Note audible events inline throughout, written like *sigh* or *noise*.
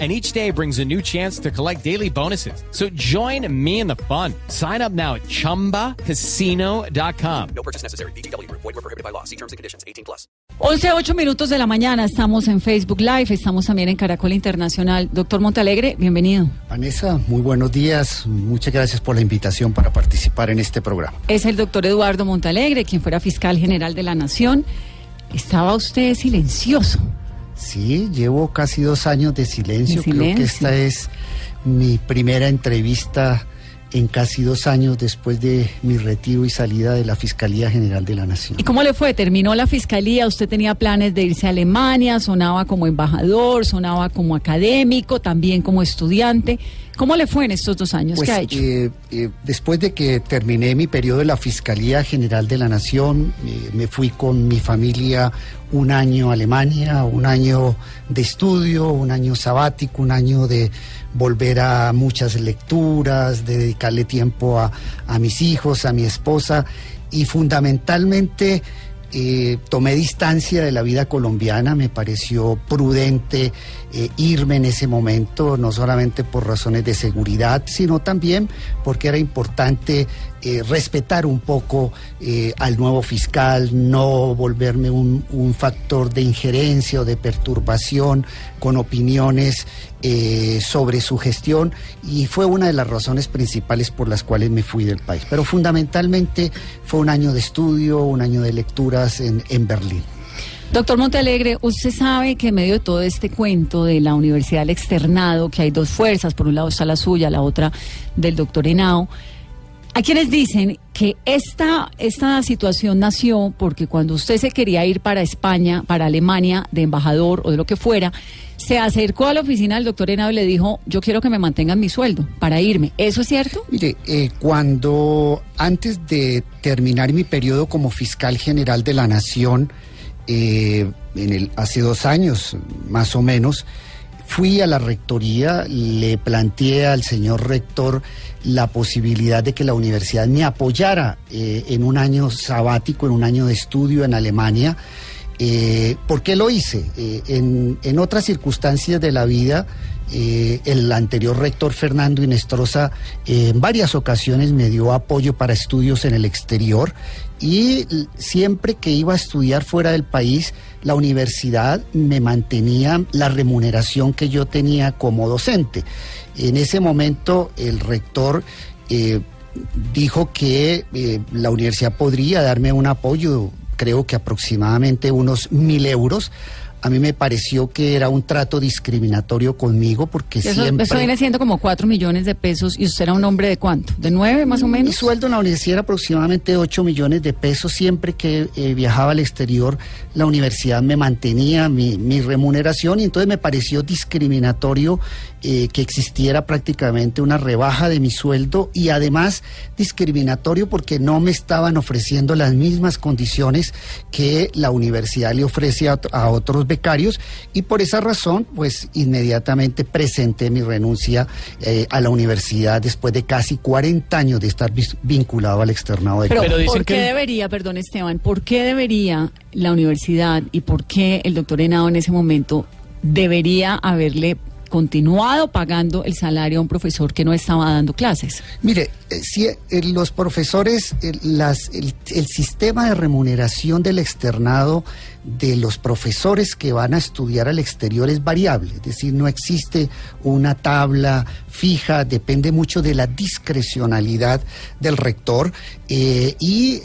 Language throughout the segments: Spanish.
and each day brings a new chance to collect daily bonuses. So join me in the fun. Sign up now at ChumbaCasino.com. No purchase necessary. BGW. Void were prohibited by law. See terms and conditions. 18 plus. 11, 8 minutos de la mañana. Estamos en Facebook Live. Estamos también en Caracol Internacional. Doctor Montalegre, bienvenido. Vanessa, muy buenos días. Muchas gracias por la invitación para participar en este programa. Es el doctor Eduardo Montalegre, quien fuera fiscal general de la Nación. Estaba usted silencioso. Sí, llevo casi dos años de silencio. Creo que esta es mi primera entrevista en casi dos años después de mi retiro y salida de la Fiscalía General de la Nación. ¿Y cómo le fue? ¿Terminó la Fiscalía? ¿Usted tenía planes de irse a Alemania? ¿Sonaba como embajador? ¿Sonaba como académico? ¿También como estudiante? ¿Cómo le fue en estos dos años? Pues, ¿Qué ha hecho? Eh, eh, después de que terminé mi periodo de la Fiscalía General de la Nación, eh, me fui con mi familia un año a Alemania, un año de estudio, un año sabático, un año de volver a muchas lecturas, de dedicarle tiempo a, a mis hijos, a mi esposa. Y fundamentalmente eh, tomé distancia de la vida colombiana, me pareció prudente eh, irme en ese momento, no solamente por razones de seguridad, sino también porque era importante eh, respetar un poco eh, al nuevo fiscal, no volverme un, factor de injerencia o de perturbación con opiniones eh, sobre su gestión y fue una de las razones principales por las cuales me fui del país. Pero fundamentalmente fue un año de estudio, un año de lecturas en, en Berlín. Doctor Montalegre, usted sabe que en medio de todo este cuento de la Universidad del Externado, que hay dos fuerzas, por un lado está la suya, la otra del doctor Henao, hay quienes dicen que esta, esta situación nació porque cuando usted se quería ir para España, para Alemania, de embajador o de lo que fuera, se acercó a la oficina del doctor Henao y le dijo, yo quiero que me mantengan mi sueldo para irme. ¿Eso es cierto? Mire, eh, cuando antes de terminar mi periodo como fiscal general de la Nación, eh, en el, hace dos años más o menos, fui a la rectoría, le planteé al señor rector la posibilidad de que la universidad me apoyara eh, en un año sabático, en un año de estudio en Alemania. Eh, ¿Por qué lo hice? Eh, en, en, otras circunstancias de la vida, el anterior rector Fernando Inestrosa en varias ocasiones me dio apoyo para estudios en el exterior y siempre que iba a estudiar fuera del país, la universidad me mantenía la remuneración que yo tenía como docente. En ese momento el rector eh, dijo que eh, la universidad podría darme un apoyo, creo que aproximadamente unos mil euros a mí me pareció que era un trato discriminatorio conmigo porque eso, siempre... Eso viene siendo como cuatro millones de pesos y usted era un hombre de cuánto, de nueve más o menos. Mi sueldo en la universidad era aproximadamente ocho millones de pesos. Siempre que eh, viajaba al exterior, la universidad me mantenía mi, mi remuneración y entonces me pareció discriminatorio eh, que existiera prácticamente una rebaja de mi sueldo y además discriminatorio porque no me estaban ofreciendo las mismas condiciones que la universidad le ofrece a, a otros becarios y por esa razón pues inmediatamente presenté mi renuncia eh, a la universidad después de casi 40 años de estar vinculado al externado de Pero, Pero ¿por qué que... debería, perdón Esteban, por qué debería la universidad y por qué el doctor Henao en ese momento debería haberle continuado pagando el salario a un profesor que no estaba dando clases? Mire, eh, si eh, los profesores, eh, el, sistema de remuneración del externado de los profesores que van a estudiar al exterior es variable, es decir, no existe una tabla fija, depende mucho de la discrecionalidad del rector eh, y,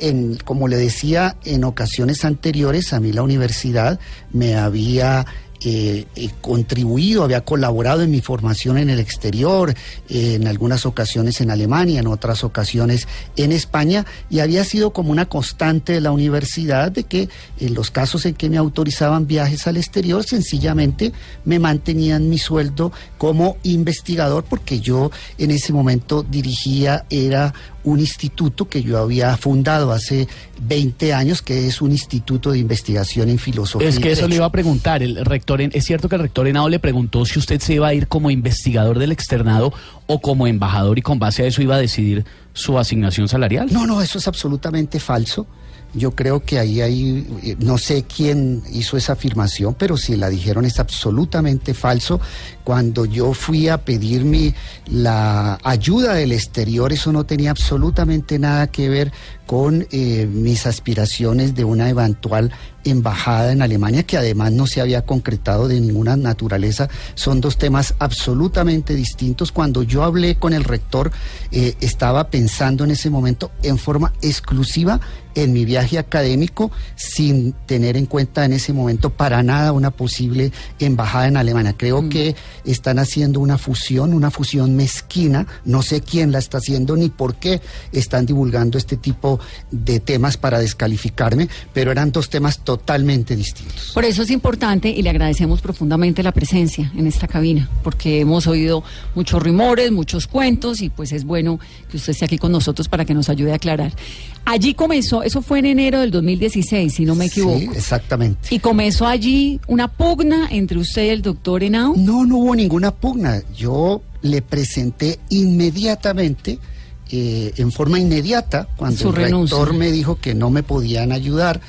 como le decía, en ocasiones anteriores a mí la universidad me había eh, eh, contribuido, había colaborado en mi formación en el exterior, en algunas ocasiones en Alemania, en otras ocasiones en España, y había sido como una constante de la universidad de que en los casos en que me autorizaban viajes al exterior, sencillamente me mantenían mi sueldo como investigador, porque yo en ese momento dirigía, era un instituto que yo había fundado hace 20 años, que es un instituto de investigación en filosofía. Es que eso le iba a preguntar. El rector, es cierto que el rector Henao le preguntó si usted se iba a ir como investigador del externado o como embajador y con base a eso iba a decidir su asignación salarial. No, no, eso es absolutamente falso. Yo creo que ahí hay, eh, no sé quién hizo esa afirmación, pero si la dijeron es absolutamente falso. Cuando yo fui a pedir mi, la ayuda del exterior, eso no tenía absolutamente nada que ver con eh, mis aspiraciones de una eventual embajada en Alemania, que además no se había concretado de ninguna naturaleza. Son dos temas absolutamente distintos. Cuando yo hablé con el rector, eh, estaba pensando en ese momento en forma exclusiva en mi viaje académico, sin tener en cuenta en ese momento para nada una posible embajada en Alemania. Creo que están haciendo una fusión, una fusión mezquina. No sé quién la está haciendo ni por qué están divulgando este tipo de temas para descalificarme, pero eran dos temas totalmente distintos. Por eso es importante y le agradecemos profundamente la presencia en esta cabina, porque hemos oído muchos rumores, muchos cuentos y pues es bueno que usted esté aquí con nosotros para que nos ayude a aclarar. Allí comenzó, eso fue en enero del 2016, si no me equivoco. Sí, exactamente. Y comenzó allí una pugna entre usted y el doctor Henao. No, no hubo ninguna pugna. Yo le presenté inmediatamente, eh, en forma inmediata, cuando Su el renuncia. rector me dijo que no me podían ayudar,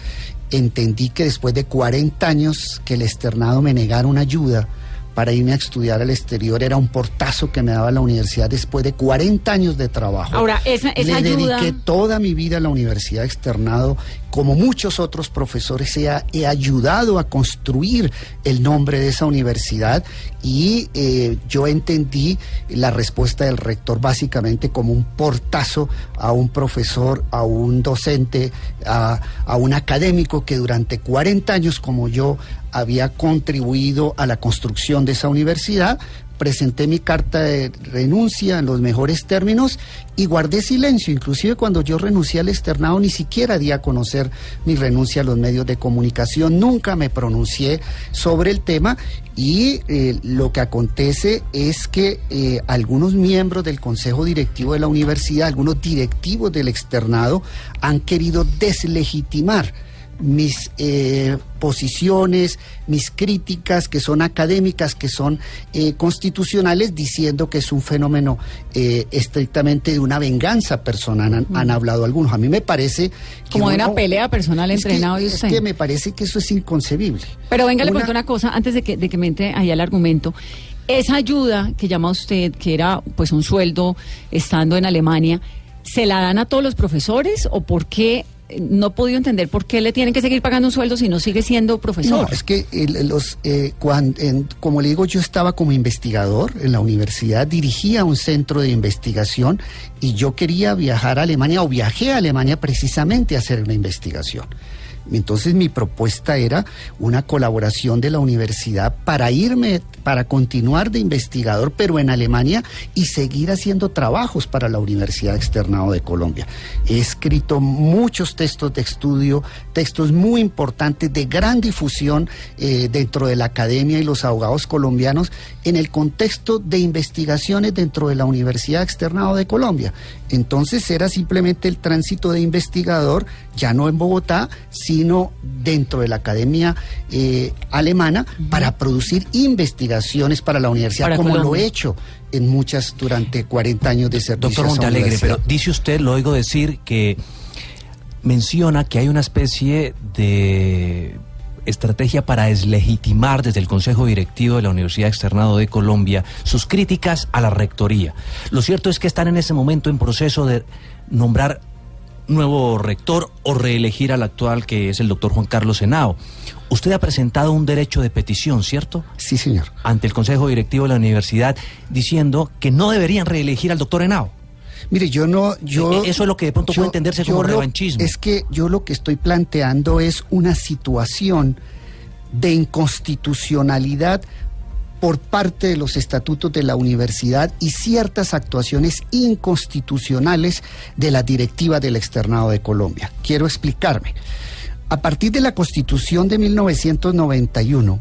entendí que después de 40 años que el externado me negara una ayuda para irme a estudiar al exterior, era un portazo que me daba la universidad después de 40 años de trabajo. Ahora, esa- esa Le ayuda- dediqué toda mi vida a la universidad externado, como muchos otros profesores, he, he ayudado a construir el nombre de esa universidad y eh, yo entendí la respuesta del rector básicamente como un portazo a un profesor, a un docente, a, a un académico que durante 40 años como yo había contribuido a la construcción de esa universidad presenté mi carta de renuncia en los mejores términos y guardé silencio. Inclusive cuando yo renuncié al externado ni siquiera di a conocer mi renuncia a los medios de comunicación. Nunca me pronuncié sobre el tema y eh, lo que acontece es que eh, algunos miembros del Consejo Directivo de la universidad, algunos directivos del externado han querido deslegitimar mis eh, posiciones, mis críticas que son académicas, que son eh, constitucionales, diciendo que es un fenómeno eh, estrictamente de una venganza personal, han, han hablado algunos. A mí me parece... que Mm. Como de una pelea personal es entre Henao y Es usted. que me parece que eso es inconcebible. Pero venga, le Una- cuento una cosa antes de que, de que me entre ahí al argumento. Esa ayuda que llama usted, que era pues un sueldo estando en Alemania, ¿se la dan a todos los profesores o por qué? No podido entender por qué le tienen que seguir pagando un sueldo si no sigue siendo profesor. No, es que los, eh, cuan- en- como le digo, yo estaba como investigador en la universidad, dirigía un centro de investigación y yo quería viajar a Alemania o viajé a Alemania precisamente a hacer una investigación. Entonces mi propuesta era una colaboración de la universidad para irme, para continuar de investigador, pero en Alemania y seguir haciendo trabajos para la Universidad Externado de Colombia. He escrito muchos textos de estudio, textos muy importantes de gran difusión eh, dentro de la academia y los abogados colombianos en el contexto de investigaciones dentro de la Universidad Externado de Colombia. Entonces era simplemente el tránsito de investigador, ya no en Bogotá, sino dentro de la academia eh, alemana, para producir investigaciones para la universidad, Para como lo he hecho en muchas durante 40 años de servicio. Doctor Montalegre, universidad. pero dice usted, lo oigo decir, que menciona que hay una especie de estrategia para deslegitimar desde el Consejo Directivo de la Universidad Externado de Colombia sus críticas a la rectoría. Lo cierto es que están en ese momento en proceso de nombrar nuevo rector o reelegir al actual que es el doctor Juan Carlos Henao. Usted ha presentado un derecho de petición, ¿cierto? Sí, señor. Ante el Consejo Directivo de la Universidad diciendo que no deberían reelegir al doctor Henao. Mire, yo no, yo... E- eso es lo que de pronto puede entenderse como lo- revanchismo. Es que yo lo que estoy planteando es una situación de inconstitucionalidad por parte de los estatutos de la universidad y ciertas actuaciones inconstitucionales de la directiva del externado de Colombia. Quiero explicarme. A partir de la constitución de 1991,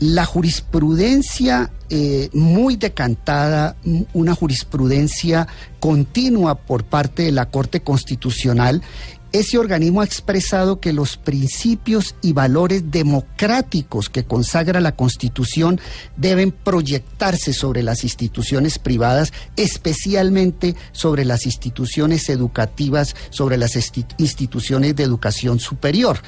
la jurisprudencia eh, muy decantada, una jurisprudencia continua por parte de la Corte Constitucional, ese organismo ha expresado que los principios y valores democráticos que consagra la Constitución deben proyectarse sobre las instituciones privadas, especialmente sobre las instituciones educativas, sobre las instituciones de educación superior.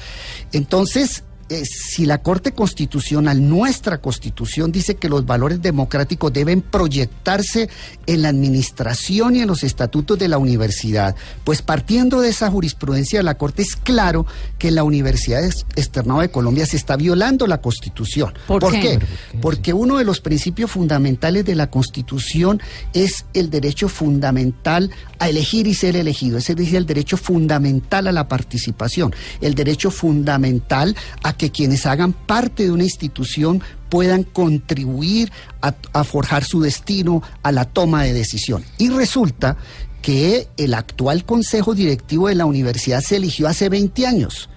Entonces, eh, si la Corte Constitucional, nuestra Constitución, dice que los valores democráticos deben proyectarse en la administración y en los estatutos de la universidad, pues partiendo de esa jurisprudencia de la Corte es claro que en la Universidad Ex- Externado de Colombia se está violando la Constitución. ¿Por qué? Porque uno de los principios fundamentales de la Constitución es el derecho fundamental a elegir y ser elegido, ese es el derecho fundamental a la participación, el derecho fundamental a que quienes hagan parte de una institución puedan contribuir a, forjar su destino, a la toma de decisión. Y resulta que el actual consejo directivo de la universidad se eligió hace 20 años.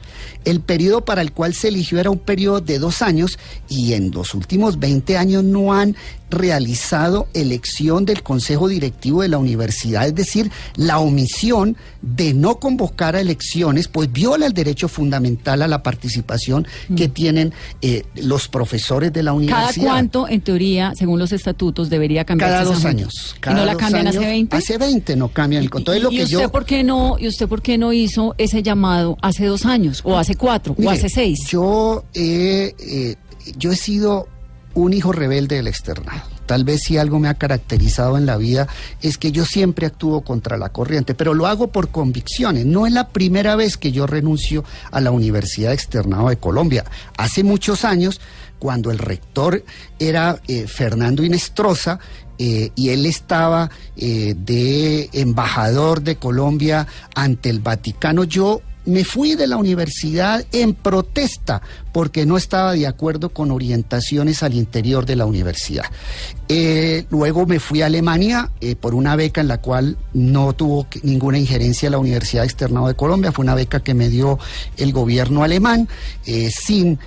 El periodo para el cual se eligió era un periodo de dos años y en los últimos 20 años no han realizado elección del consejo directivo de la universidad, es decir, la omisión de no convocar a elecciones, pues viola el derecho fundamental a la participación que tienen eh, los profesores de la ¿Cada universidad. cuánto, en teoría, según los estatutos, debería cambiarse Cada dos años. ¿Y cada no la cambian hace años. 20? Hace 20 no cambian el control. Es lo ¿Y que usted yo por qué no y usted por qué no hizo ese llamado hace dos años o hace cuatro o hace seis? Yo, he, eh, yo he sido un hijo rebelde del externado. Tal vez si algo me ha caracterizado en la vida es que yo siempre actúo contra la corriente, pero lo hago por convicciones. No es la primera vez que yo renuncio a la Universidad Externado de Colombia. Hace muchos años, cuando el rector era eh, Fernando Inestrosa, eh, y él estaba eh, de embajador de Colombia ante el Vaticano, yo me fui de la universidad en protesta porque no estaba de acuerdo con orientaciones al interior de la universidad. Eh, luego me fui a Alemania eh, por una beca en la cual no tuvo ninguna injerencia la Universidad Externado de Colombia. Fue una beca que me dio el gobierno alemán eh, sin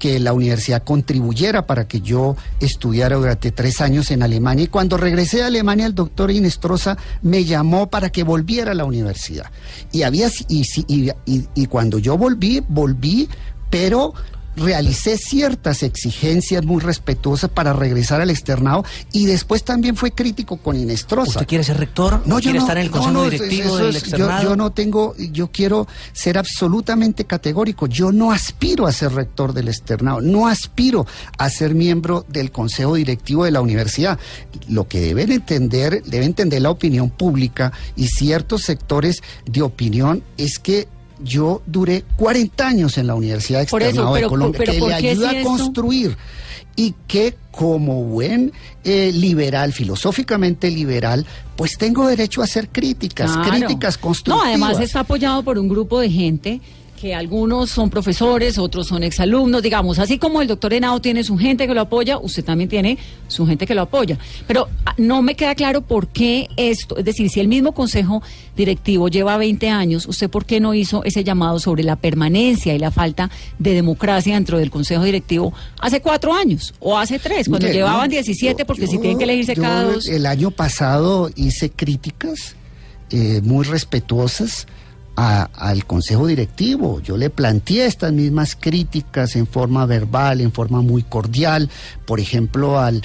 que la universidad contribuyera para que yo estudiara durante tres años en Alemania. Y cuando regresé a Alemania, el doctor Inestrosa me llamó para que volviera a la universidad. Y, había, y, y cuando yo volví, volví, pero realicé ciertas exigencias muy respetuosas para regresar al externado y después también fue crítico con Inestrosa. ¿Usted quiere ser rector? No, ¿O yo quiere no, estar en el consejo no, directivo del es- yo- externado? Yo, no tengo, yo quiero ser absolutamente categórico. Yo no aspiro a ser rector del externado, no aspiro a ser miembro del consejo directivo de la universidad. Lo que deben entender, debe entender la opinión pública y ciertos sectores de opinión es que yo duré 40 años en la Universidad Externado de Colombia, pero que ¿por le ayuda si a construir y que como buen eh, liberal, filosóficamente liberal, pues tengo derecho a hacer críticas, Claro. críticas No, constructivas. además está apoyado por un grupo de gente que algunos son profesores, otros son exalumnos, digamos, así como el doctor Henao tiene su gente que lo apoya, usted también tiene su gente que lo apoya. Pero ah, no me queda claro por qué esto, es decir, si el mismo consejo directivo lleva 20 años, ¿usted por qué no hizo ese llamado sobre la permanencia y la falta de democracia dentro del consejo directivo hace cuatro años o hace tres, cuando Mire, llevaban no, 17, yo- porque si tienen que elegirse yo cada dos... El año pasado hice críticas eh, muy respetuosas a- al Consejo Directivo. Yo le planteé estas mismas críticas en forma verbal, en forma muy cordial, por ejemplo, al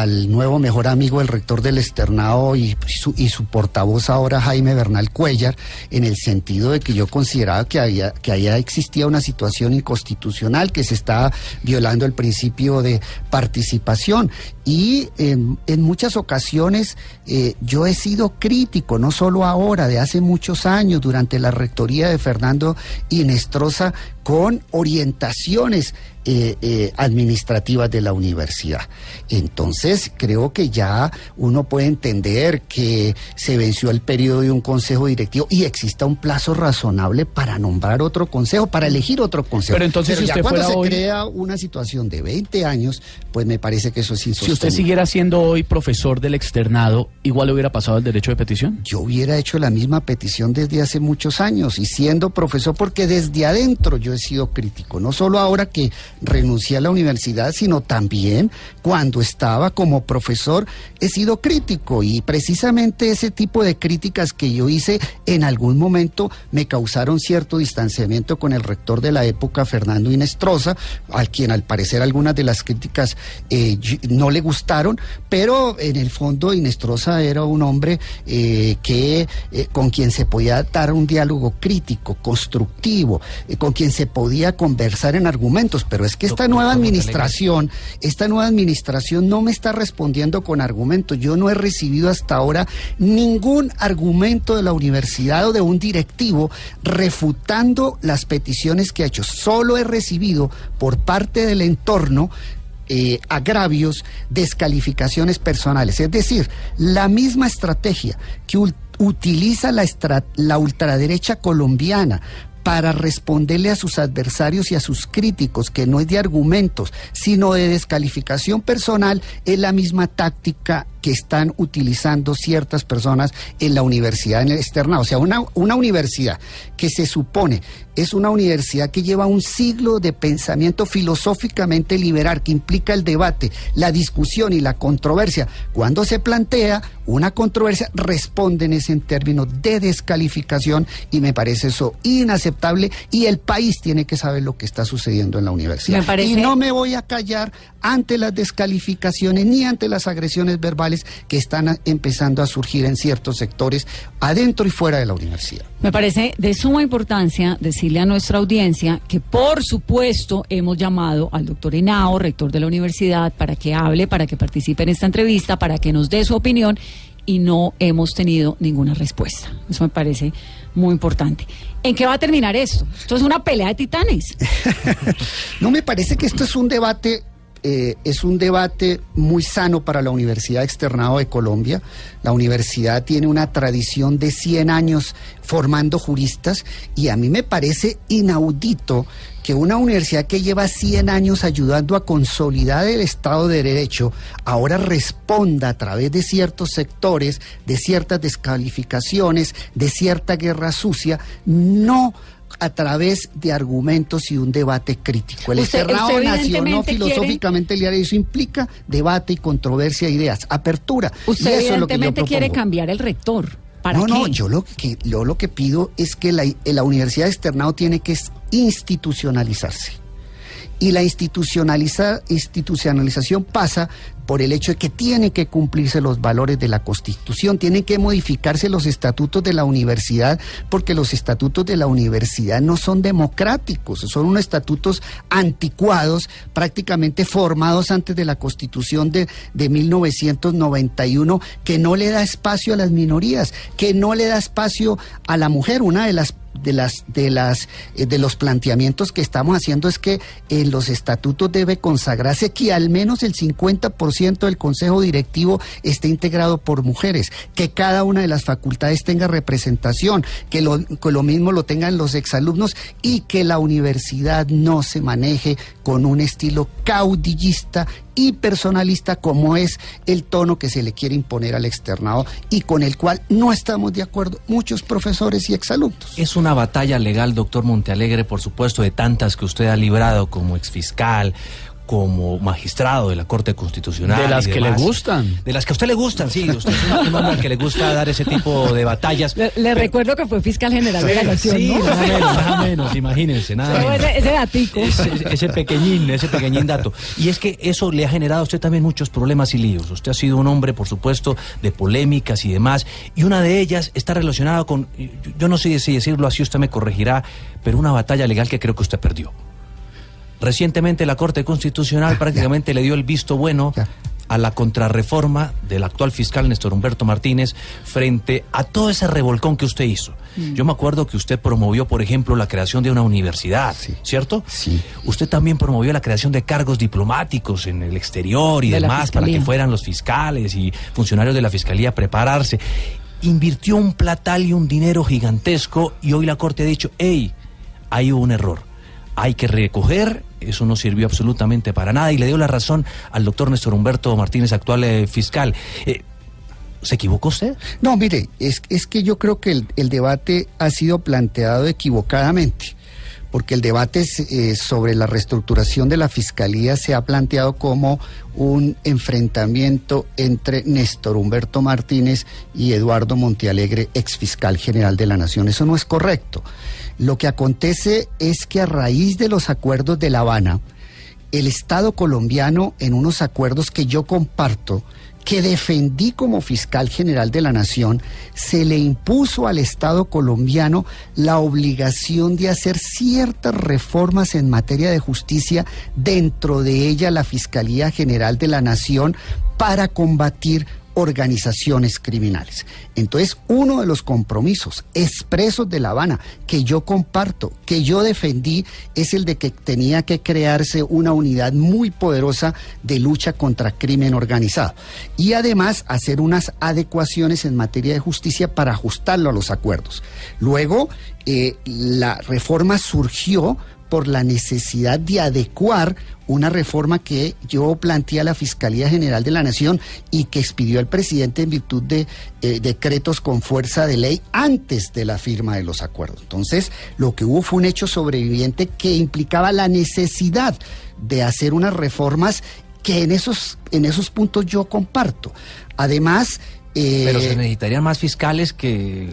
al nuevo mejor amigo del rector del externado y su, y su portavoz ahora Jaime Bernal Cuellar en el sentido de que yo consideraba que había que allá existía una situación inconstitucional que se estaba violando el principio de participación. Y en, en muchas ocasiones eh, yo he sido crítico, no solo ahora, de hace muchos años, durante la rectoría de Fernando Inestrosa, con orientaciones eh, eh, administrativas de la universidad. Entonces, creo que ya uno puede entender que se venció el periodo de un consejo directivo y exista un plazo razonable para nombrar otro consejo, para elegir otro consejo. Pero entonces, si ya usted cuando fuera se hoy- crea una situación de 20 años, pues me parece que eso es Si insostenible. usted siguiera siendo hoy profesor del externado, igual le hubiera pasado el derecho de petición. yo hubiera hecho la misma petición desde hace muchos años y siendo profesor, porque desde adentro yo he sido crítico, no solo ahora que renuncié a la universidad, sino también cuando estaba como profesor he sido crítico y precisamente ese tipo de críticas que yo hice en algún momento me causaron cierto distanciamiento con el rector de la época, Fernando Inestrosa, al quien al parecer algunas de las críticas eh, no le gustaron, pero en el fondo Inestrosa era un hombre eh, que eh, con quien se podía dar un diálogo crítico, constructivo, con quien se podía conversar en argumentos, pero es que esta Doctor nueva administración, esta nueva administración no me está respondiendo con argumentos. Yo no he recibido hasta ahora ningún argumento de la universidad o de un directivo refutando las peticiones que ha hecho. Solo he recibido por parte del entorno eh, agravios, descalificaciones personales. Es decir, la misma estrategia que utiliza la, la ultraderecha colombiana para responderle a sus adversarios y a sus críticos, que no es de argumentos, sino de descalificación personal, es la misma táctica que están utilizando ciertas personas en la universidad en el externado. O sea, una, una universidad que se supone es una universidad que lleva un siglo de pensamiento filosóficamente liberal, que implica el debate, la discusión y la controversia. Cuando se plantea una controversia, responden ese en términos de descalificación y me parece eso inaceptable y el país tiene que saber lo que está sucediendo en la universidad. Parece- Y no me voy a callar ante las descalificaciones ni ante las agresiones verbales que están empezando a surgir en ciertos sectores adentro y fuera de la universidad. Me parece de suma importancia decirle a nuestra audiencia que por supuesto hemos llamado al doctor Henao, rector de la universidad, para que hable, para que participe en esta entrevista, para que nos dé su opinión y no hemos tenido ninguna respuesta. Eso me parece muy importante. ¿En qué va a terminar esto? Esto es una pelea de titanes. *laughs* No me parece que esto es un debate, eh, es un debate muy sano para la Universidad Externado de Colombia. La universidad tiene una tradición de 100 años formando juristas y a mí me parece inaudito que una universidad que lleva 100 años ayudando a consolidar el Estado de Derecho ahora responda a través de ciertos sectores, de ciertas descalificaciones, de cierta guerra sucia, no a través de argumentos y un debate crítico. El Usted- externado usted quiere- filosóficamente el eso implica debate y controversia de ideas, apertura. Usted y eso es lo que yo evidentemente quiere cambiar el rector. ¿Para no, qué? no, yo lo que yo lo que pido es que la, la universidad externado tiene que institucionalizarse. Y la institucionaliza, institucionalización pasa por el hecho de que tienen que cumplirse los valores de la Constitución, tienen que modificarse los estatutos de la universidad, porque los estatutos de la universidad no son democráticos, son unos estatutos anticuados, prácticamente formados antes de la Constitución de, de 1991, que no le da espacio a las minorías, que no le da espacio a la mujer, una de las de las de las eh, de los planteamientos que estamos haciendo es que en los estatutos debe consagrarse que al menos el 50% del consejo directivo esté integrado por mujeres, que cada una de las facultades tenga representación, que lo, que lo mismo lo tengan los exalumnos y que la universidad no se maneje con un estilo caudillista y personalista como es el tono que se le quiere imponer al externado y con el cual no estamos de acuerdo muchos profesores y exalumnos. Es una batalla legal, doctor Montealegre, por supuesto, de tantas que usted ha librado como exfiscal, como magistrado de la Corte Constitucional. De las que le gustan. De las que a usted le gustan, sí. Usted es un- hombre al que le gusta dar ese tipo de batallas. Le, le recuerdo que fue fiscal general de la Nación, Sí, ¿no? nada menos, nada menos, imagínense, nada menos. ese, ese datico. Ese, ese pequeñín, ese pequeñín dato. Y es que eso le ha generado a usted también muchos problemas y líos. Usted ha sido un hombre, por supuesto, de polémicas y demás. Y una de ellas está relacionada con, yo no sé si decirlo así, usted me corregirá, pero una batalla legal que creo que usted perdió. Recientemente la Corte Constitucional prácticamente le dio el visto bueno Ya. a la contrarreforma del actual fiscal Néstor Humberto Martínez frente a todo ese revolcón que usted hizo. Yo me acuerdo que usted promovió, por ejemplo, la creación de una universidad, Sí. ¿cierto? Sí. Usted también promovió la creación de cargos diplomáticos en el exterior y De demás para que fueran los fiscales y funcionarios de la Fiscalía a prepararse. Invirtió un platal y un dinero gigantesco y hoy la Corte ha dicho, hey, hay un error. Hay que recoger, eso no sirvió absolutamente para nada y le dio la razón al doctor Néstor Humberto Martínez, actual eh, fiscal. Eh, ¿Se equivocó usted? No, mire, es, es que yo creo que el, el debate ha sido planteado equivocadamente, porque el debate eh, sobre la reestructuración de la fiscalía se ha planteado como un enfrentamiento entre Néstor Humberto Martínez y Eduardo Montealegre, ex fiscal general de la Nación. Eso no es correcto. Lo que acontece es que a raíz de los acuerdos de La Habana, el Estado colombiano, en unos acuerdos que yo comparto, que defendí como fiscal general de la Nación, se le impuso al Estado colombiano la obligación de hacer ciertas reformas en materia de justicia, dentro de ella la Fiscalía General de la Nación, para combatir organizaciones criminales. Entonces, uno de los compromisos expresos de La Habana que yo comparto, que yo defendí, es el de que tenía que crearse una unidad muy poderosa de lucha contra crimen organizado y además hacer unas adecuaciones en materia de justicia para ajustarlo a los acuerdos. Luego, eh, la reforma surgió por la necesidad de adecuar una reforma que yo planteé a la Fiscalía General de la Nación y que expidió el presidente en virtud de eh, decretos con fuerza de ley antes de la firma de los acuerdos. Entonces, lo que hubo fue un hecho sobreviviente que implicaba la necesidad de hacer unas reformas que en esos, en esos puntos yo comparto. Además... Eh, Pero se necesitarían más fiscales que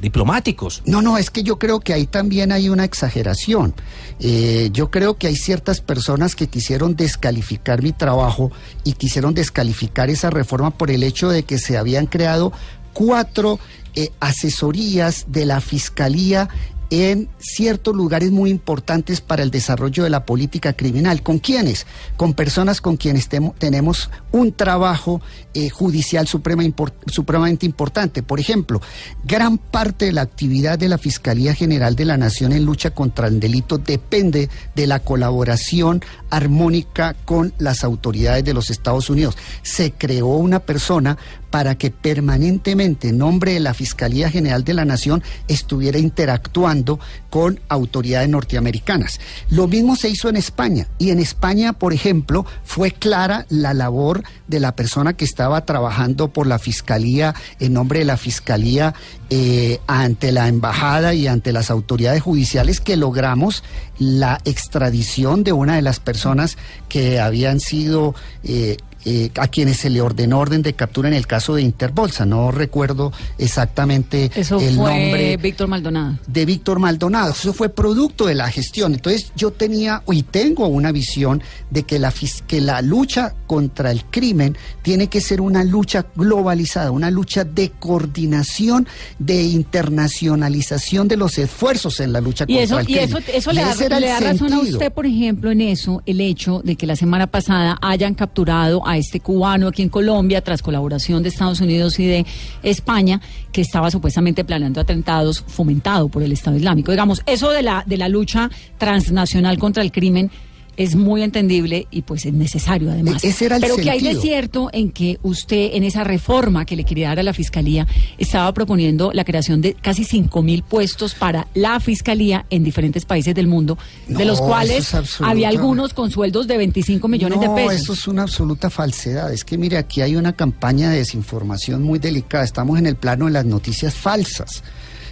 diplomáticos. No, no, es que yo creo que ahí también hay una exageración. Eh, yo creo que hay ciertas personas que quisieron descalificar mi trabajo y quisieron descalificar esa reforma por el hecho de que se habían creado cuatro eh, asesorías de la Fiscalía en ciertos lugares muy importantes para el desarrollo de la política criminal. ¿Con quiénes? Con personas con quienes tenemos un trabajo eh, judicial suprema supremamente importante. Por ejemplo, gran parte de la actividad de la Fiscalía General de la Nación en lucha contra el delito depende de la colaboración armónica con las autoridades de los Estados Unidos. Se creó una persona para que permanentemente en nombre de la Fiscalía General de la Nación estuviera interactuando con autoridades norteamericanas. Lo mismo se hizo en España y en España, por ejemplo, fue clara la labor de la persona que estaba trabajando por la Fiscalía en nombre de la Fiscalía eh, ante la embajada y ante las autoridades judiciales que logramos la extradición de una de las personas que habían sido eh, eh, a quienes se le ordenó orden de captura en el caso de Interbolsa. No recuerdo exactamente Eso el fue nombre. Víctor Maldonado. De Víctor Maldonado. Eso fue producto de la gestión. Entonces yo tenía y tengo una visión de que la, que la lucha contra el crimen tiene que ser una lucha globalizada, una lucha de coordinación, de internacionalización de los esfuerzos en la lucha y contra eso, el y crimen. eso, eso le, da, le da razón a usted, por ejemplo, en eso, el hecho de que la semana pasada hayan capturado a este cubano aquí en Colombia tras colaboración de Estados Unidos y de España, que estaba supuestamente planeando atentados fomentado por el Estado Islámico. Digamos, eso de la, de la lucha transnacional contra el crimen es muy entendible y pues es necesario además. E- ese era el Pero que hay de cierto en que usted en esa reforma que le quería dar a la Fiscalía estaba proponiendo la creación de casi 5 mil puestos para la Fiscalía en diferentes países del mundo, de los cuales es había algunos con sueldos de 25 millones no, de pesos. eso es una absoluta falsedad. Es que mire, aquí hay una campaña de desinformación muy delicada. Estamos en el plano de las noticias falsas.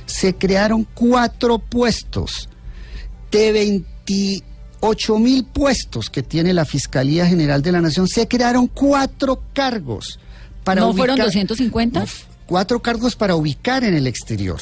Se crearon cuatro puestos de 28 mil puestos que tiene la Fiscalía General de la Nación. Se crearon cuatro cargos para ¿No fueron ubicar- 250? No, cuatro cargos para ubicar en el exterior.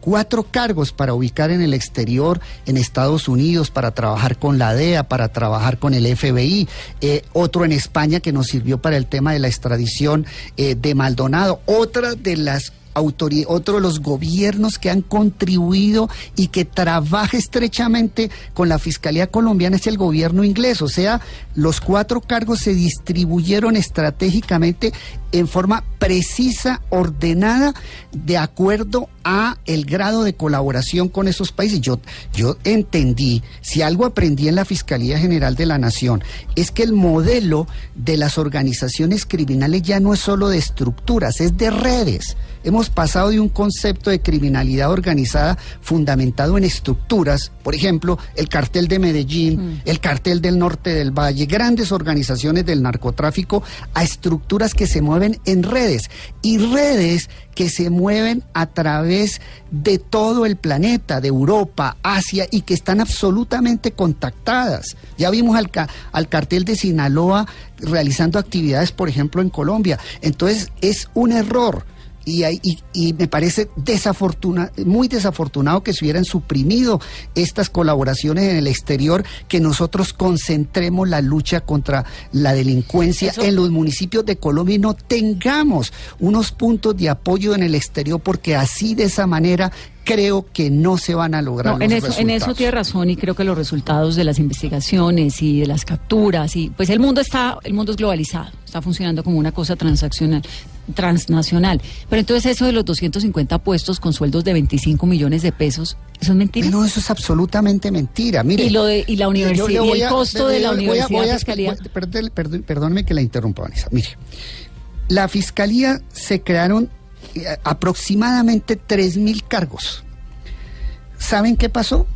Cuatro cargos para ubicar en el exterior, en Estados Unidos, para trabajar con la DEA, para trabajar con el FBI. Eh, otro en España que nos sirvió para el tema de la extradición eh, de Maldonado. Otra de las otro de los gobiernos que han contribuido y que trabaja estrechamente con la Fiscalía colombiana es el gobierno inglés. O sea, los cuatro cargos se distribuyeron estratégicamente en forma precisa, ordenada, de acuerdo a el grado de colaboración con esos países. Yo, yo entendí, si algo aprendí en la Fiscalía General de la Nación, es que el modelo de las organizaciones criminales ya no es solo de estructuras, es de redes. Hemos pasado de un concepto de criminalidad organizada fundamentado en estructuras, por ejemplo, el cartel de Medellín, el cartel del norte del Valle, grandes organizaciones del narcotráfico, a estructuras que se mueven en redes y redes que se mueven a través de todo el planeta, de Europa, Asia, y que están absolutamente contactadas. Ya vimos al, ca- al cartel de Sinaloa realizando actividades, por ejemplo, en Colombia. Entonces, es un error. Y, hay- y, y me parece desafortuna, muy desafortunado que se hubieran suprimido estas colaboraciones en el exterior, que nosotros concentremos la lucha contra la delincuencia Eso- en los municipios de Colombia y no tengamos unos puntos de apoyo en el exterior, porque así de esa manera creo que no se van a lograr No, los en eso, en eso tiene razón y creo que los resultados de las investigaciones y de las capturas y pues el mundo está, el mundo es globalizado, está funcionando como una cosa transaccional, transnacional. Pero entonces eso de los 250 puestos con sueldos de 25 millones de pesos, ¿eso es mentira? No, eso es absolutamente mentira. Mire, Y lo de- y la yo universidad- le y el costo de la voy a- universidad voy a- fiscalía. perdón- que la interrumpa, Vanessa. Mire, la fiscalía se crearon eh, aproximadamente 3.000 cargos. ¿Saben qué pasó?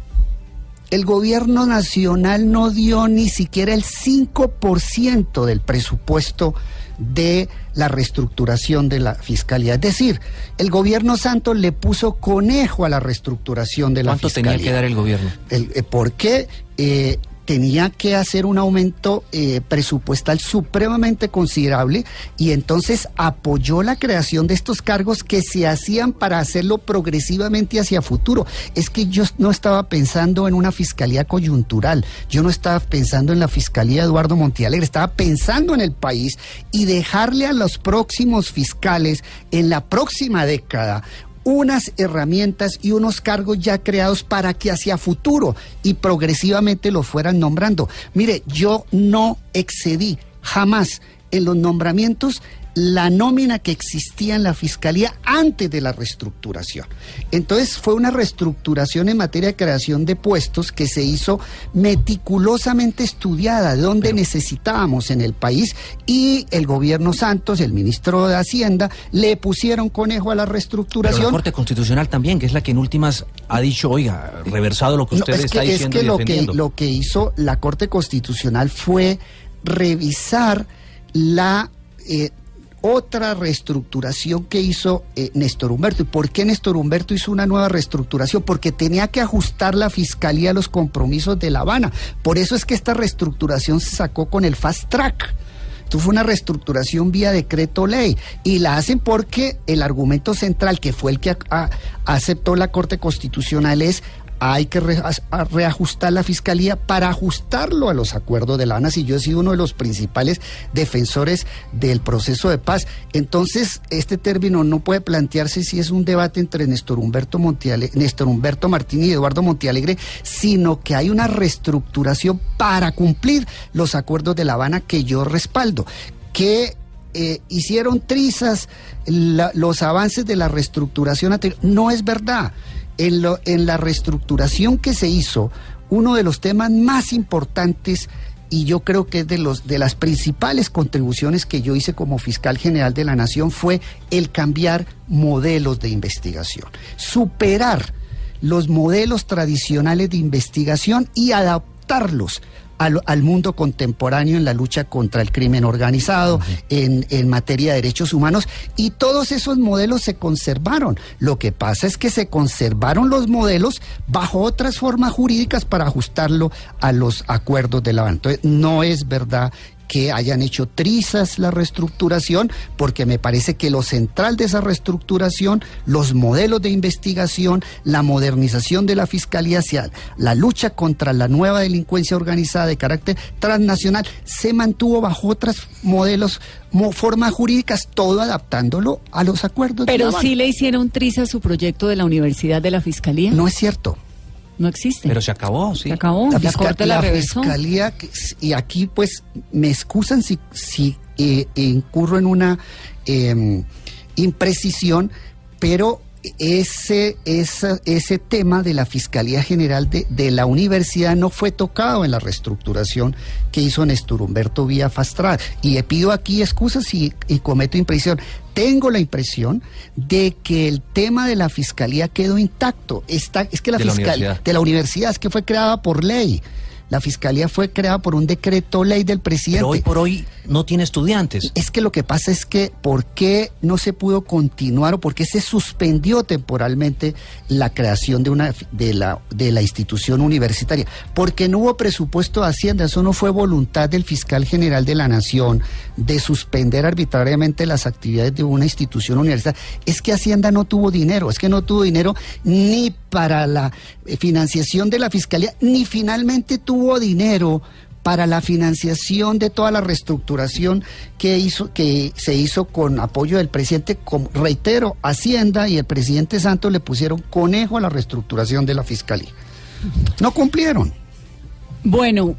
El gobierno nacional no dio ni siquiera el 5% del presupuesto de la reestructuración de la fiscalía. Es decir, el gobierno Santos le puso conejo a la reestructuración de la ¿Cuánto fiscalía. tenía que dar el gobierno? El, eh, porque eh, tenía que hacer un aumento eh, presupuestal supremamente considerable y entonces apoyó la creación de estos cargos que se hacían para hacerlo progresivamente hacia futuro. Es que yo no estaba pensando en una fiscalía coyuntural, yo no estaba pensando en la fiscalía Eduardo Montialegre, estaba pensando en el país y dejarle a los próximos fiscales en la próxima década unas herramientas y unos cargos ya creados para que hacia futuro y progresivamente los fueran nombrando. Mire, yo no excedí jamás en los nombramientos la nómina que existía en la fiscalía antes de la reestructuración. Entonces fue una reestructuración en materia de creación de puestos que se hizo meticulosamente estudiada, de donde necesitábamos en el país y el gobierno Santos, el ministro de Hacienda, le pusieron conejo a la Pero reestructuración. la Corte Constitucional también, que es la que en últimas ha dicho, oiga, reversado lo que No, usted es está que, es diciendo que y lo que lo que hizo la Corte Constitucional fue revisar la eh, otra reestructuración que hizo eh, Néstor Humberto. ¿Y por qué Néstor Humberto hizo una nueva reestructuración? Porque tenía que ajustar la fiscalía a los compromisos de La Habana. Por eso es que esta reestructuración se sacó con el fast track. Esto fue una reestructuración vía decreto ley y la hacen porque el argumento central, que fue el que aceptó la Corte Constitucional, es hay que reajustar la fiscalía para ajustarlo a los acuerdos de la ANAS y yo he sido uno de los principales defensores del proceso de paz. Entonces, este término no puede plantearse si es un debate entre Néstor Humberto, Montiale- Néstor Humberto Martínez y Eduardo Montialegre, sino que hay una reestructuración para cumplir los acuerdos de La Habana que yo respaldo. Que eh, hicieron trizas los avances de la reestructuración anterior. No es verdad. En, la reestructuración que se hizo, uno de los temas más importantes y yo creo que es de los de las principales contribuciones que yo hice como fiscal general de la nación fue el cambiar modelos de investigación, superar los modelos tradicionales de investigación y adaptarlos al, al mundo contemporáneo en la lucha contra el crimen organizado, en, en materia de derechos humanos, y todos esos modelos se conservaron. Lo que pasa es que se conservaron los modelos bajo otras formas jurídicas para ajustarlo a los acuerdos de la Habana. Entonces, no es verdad que hayan hecho trizas la reestructuración, porque me parece que lo central de esa reestructuración, los modelos de investigación, la modernización de la fiscalía hacia la lucha contra la nueva delincuencia organizada de carácter transnacional, se mantuvo bajo otros modelos, mo- formas jurídicas, todo adaptándolo a los acuerdos. de Pero La Habana. sí le hicieron triza a su proyecto de la Universidad de la Fiscalía. No es cierto. No existe. Pero se acabó, sí. Se acabó. La, Corte la, la revisó. fiscalía, y aquí pues me excusan si, si eh, incurro en una eh, imprecisión, pero ese, esa- ese tema de la Fiscalía General de, de la Universidad no fue tocado en la reestructuración que hizo Néstor Humberto vía Fast Track. Y le pido aquí excusas y, y cometo imprecisión. Tengo la impresión de que el tema de la Fiscalía quedó intacto. Está, es que la De Fiscalía de la universidad es que fue creada por ley. La fiscalía fue creada por un decreto ley del presidente. Pero hoy por hoy no tiene estudiantes. Es que lo que pasa es que ¿por qué no se pudo continuar o por qué se suspendió temporalmente la creación de una de la de la institución universitaria? Porque no hubo presupuesto de Hacienda, eso no fue voluntad del fiscal general de la Nación de suspender arbitrariamente las actividades de una institución universitaria. Es que Hacienda no tuvo dinero, es que no tuvo dinero ni para la financiación de la fiscalía, ni finalmente tuvo dinero para la financiación de toda la reestructuración que hizo que se hizo con apoyo del presidente, como, reitero, Hacienda y el presidente Santos le pusieron conejo a la reestructuración de la fiscalía. No cumplieron. Bueno,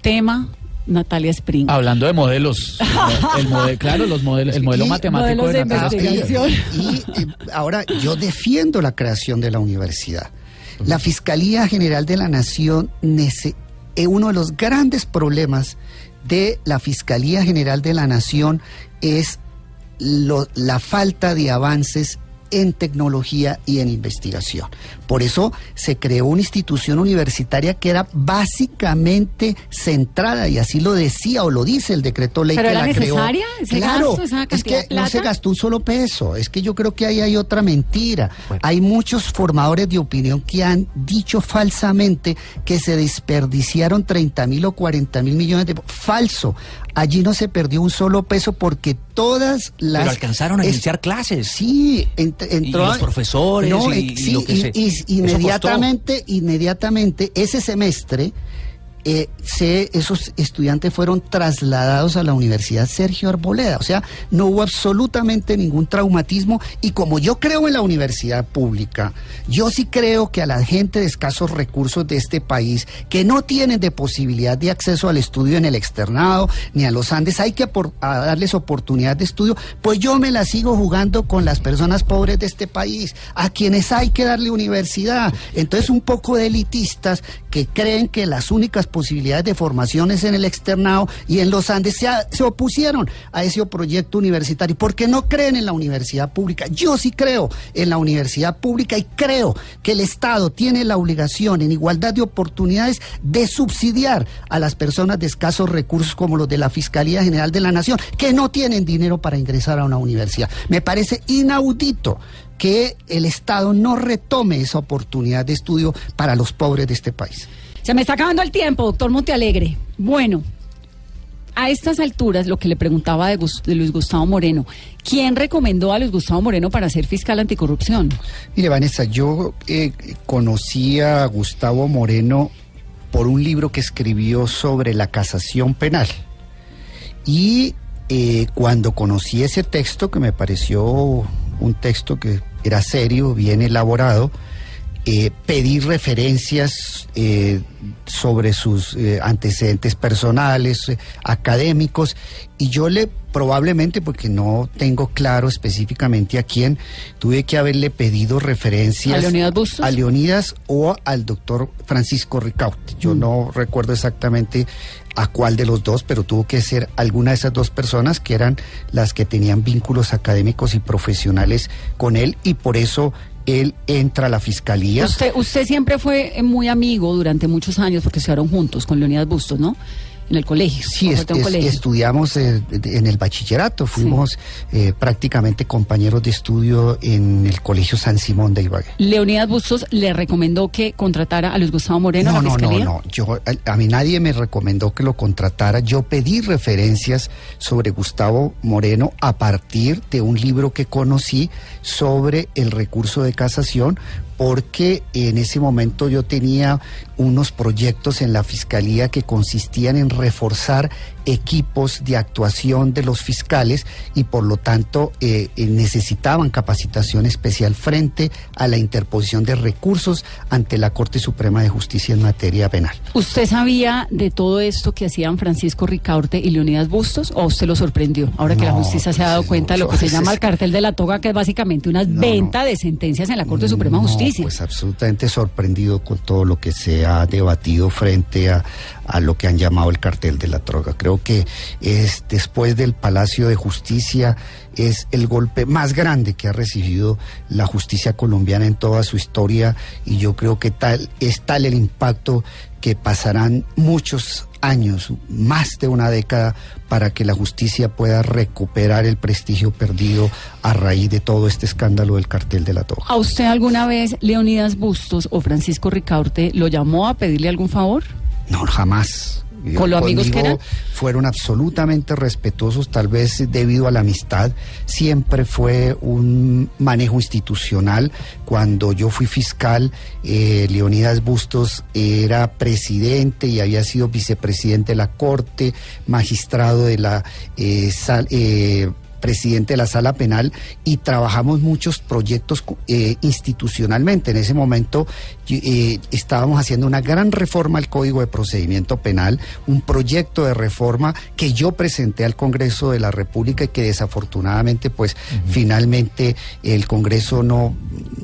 tema Natalia Spring. Hablando de modelos, el modelo, claro, los modelos, el modelo Y matemático modelos de de Natalia. investigación. Y, eh, ahora yo defiendo la creación de la universidad. La Fiscalía General de la Nación, eh, uno de los grandes problemas de la Fiscalía General de la Nación es lo- la falta de avances en tecnología y en investigación. Por eso se creó una institución universitaria que era básicamente centrada, y así lo decía o lo dice el decreto ley ¿Pero que era la creó. necesaria ese claro, gasto, esa es que no se gastó un solo peso. Es que yo creo que ahí hay otra mentira. Bueno. Hay muchos formadores de opinión que han dicho falsamente que se desperdiciaron 30 mil o 40 mil millones de... Falso. Allí no se perdió un solo peso porque todas las... Pero alcanzaron a es- iniciar clases. Sí, ent- entró. los profesores No, y- eh, y sí, lo que y- se- y- inmediatamente, inmediatamente, ese semestre, eh, se- esos estudiantes fueron trasladados a la Universidad Sergio Arboleda. O sea, no hubo absolutamente ningún traumatismo. Y como yo creo en la universidad pública, yo sí creo que a la gente de escasos recursos de este país, que no tienen de posibilidad de acceso al estudio en el externado ni a los Andes, hay que darles oportunidad de estudio. Pues yo me la sigo jugando con las personas pobres de este país, a quienes hay que darle universidad. Entonces, un poco de elitistas que creen que las únicas posibilidades de formación es en el externado y en los Andes se opusieron a ese proyecto universitario porque no creen en la universidad pública. Yo sí creo en la universidad pública y creo que el Estado tiene la obligación en igualdad de oportunidades de subsidiar a las personas de escasos recursos como los de la Fiscalía General de la Nación que no tienen dinero para ingresar a una universidad. Me parece inaudito que el Estado no retome esa oportunidad de estudio para los pobres de este país. Se me está acabando el tiempo, doctor Montealegre. Bueno, a estas alturas, lo que le preguntaba de, de Luis Gustavo Moreno, ¿quién recomendó a Luis Gustavo Moreno para ser fiscal anticorrupción? Mire, Vanessa, yo eh, conocí a Gustavo Moreno por un libro que escribió sobre la casación penal. Y eh, cuando conocí ese texto, que me pareció un texto que era serio, bien elaborado, eh, pedí referencias eh, sobre sus eh, antecedentes personales, eh, académicos, y yo le probablemente, porque no tengo claro específicamente a quién, tuve que haberle pedido referencias ¿A Leonidas Bustos? a Leonidas o al doctor Francisco Ricaute. Yo Mm. no recuerdo exactamente a cuál de los dos, pero tuvo que ser alguna de esas dos personas que eran las que tenían vínculos académicos y profesionales con él y por eso él entra a la fiscalía. Usted, usted siempre fue muy amigo durante muchos años porque estudiaron juntos con Leonidas Bustos, ¿no? En el colegio. Sí, colegio. estudiamos eh, en el bachillerato, fuimos eh, prácticamente compañeros de estudio en el Colegio San Simón de Ibagué. Leonidas Bustos le recomendó que contratara a Luis Gustavo Moreno No, a la no, no, no. Yo, a, a mí nadie me recomendó que lo contratara. Yo pedí referencias sobre Gustavo Moreno a partir de un libro que conocí sobre el recurso de casación, porque en ese momento yo tenía unos proyectos en la fiscalía que consistían en reforzar equipos de actuación de los fiscales y por lo tanto eh, eh, necesitaban capacitación especial frente a la interposición de recursos ante la Corte Suprema de Justicia en materia penal. ¿Usted sabía de todo esto que hacían Francisco Ricaurte y Leonidas Bustos o usted lo sorprendió? Ahora que la justicia se ha pues, dado cuenta de lo que se es- llama el cartel de la toga, que es básicamente una No, venta de sentencias en la Corte Suprema de Justicia. Pues absolutamente sorprendido con todo lo que se ha debatido frente a, a lo que han llamado el cartel de la droga. Creo que es después del Palacio de Justicia es el golpe más grande que ha recibido la justicia colombiana en toda su historia y yo creo que tal es tal el impacto que pasarán muchos años, más de una década, para que la justicia pueda recuperar el prestigio perdido a raíz de todo este escándalo del cartel de la toja. ¿A usted alguna vez Leonidas Bustos o Francisco Ricaurte lo llamó a pedirle algún favor? No, jamás. ¿Con los amigos que eran? Fueron absolutamente respetuosos, tal vez debido a la amistad. Siempre fue un manejo institucional. Cuando yo fui fiscal, eh, Leonidas Bustos era presidente y había sido vicepresidente de la Corte, magistrado de la eh, sal- eh, presidente de la sala penal y trabajamos muchos proyectos eh, institucionalmente. En ese momento eh, estábamos haciendo una gran reforma al Código de Procedimiento Penal, un proyecto de reforma que yo presenté al Congreso de la República y que desafortunadamente pues finalmente el Congreso no,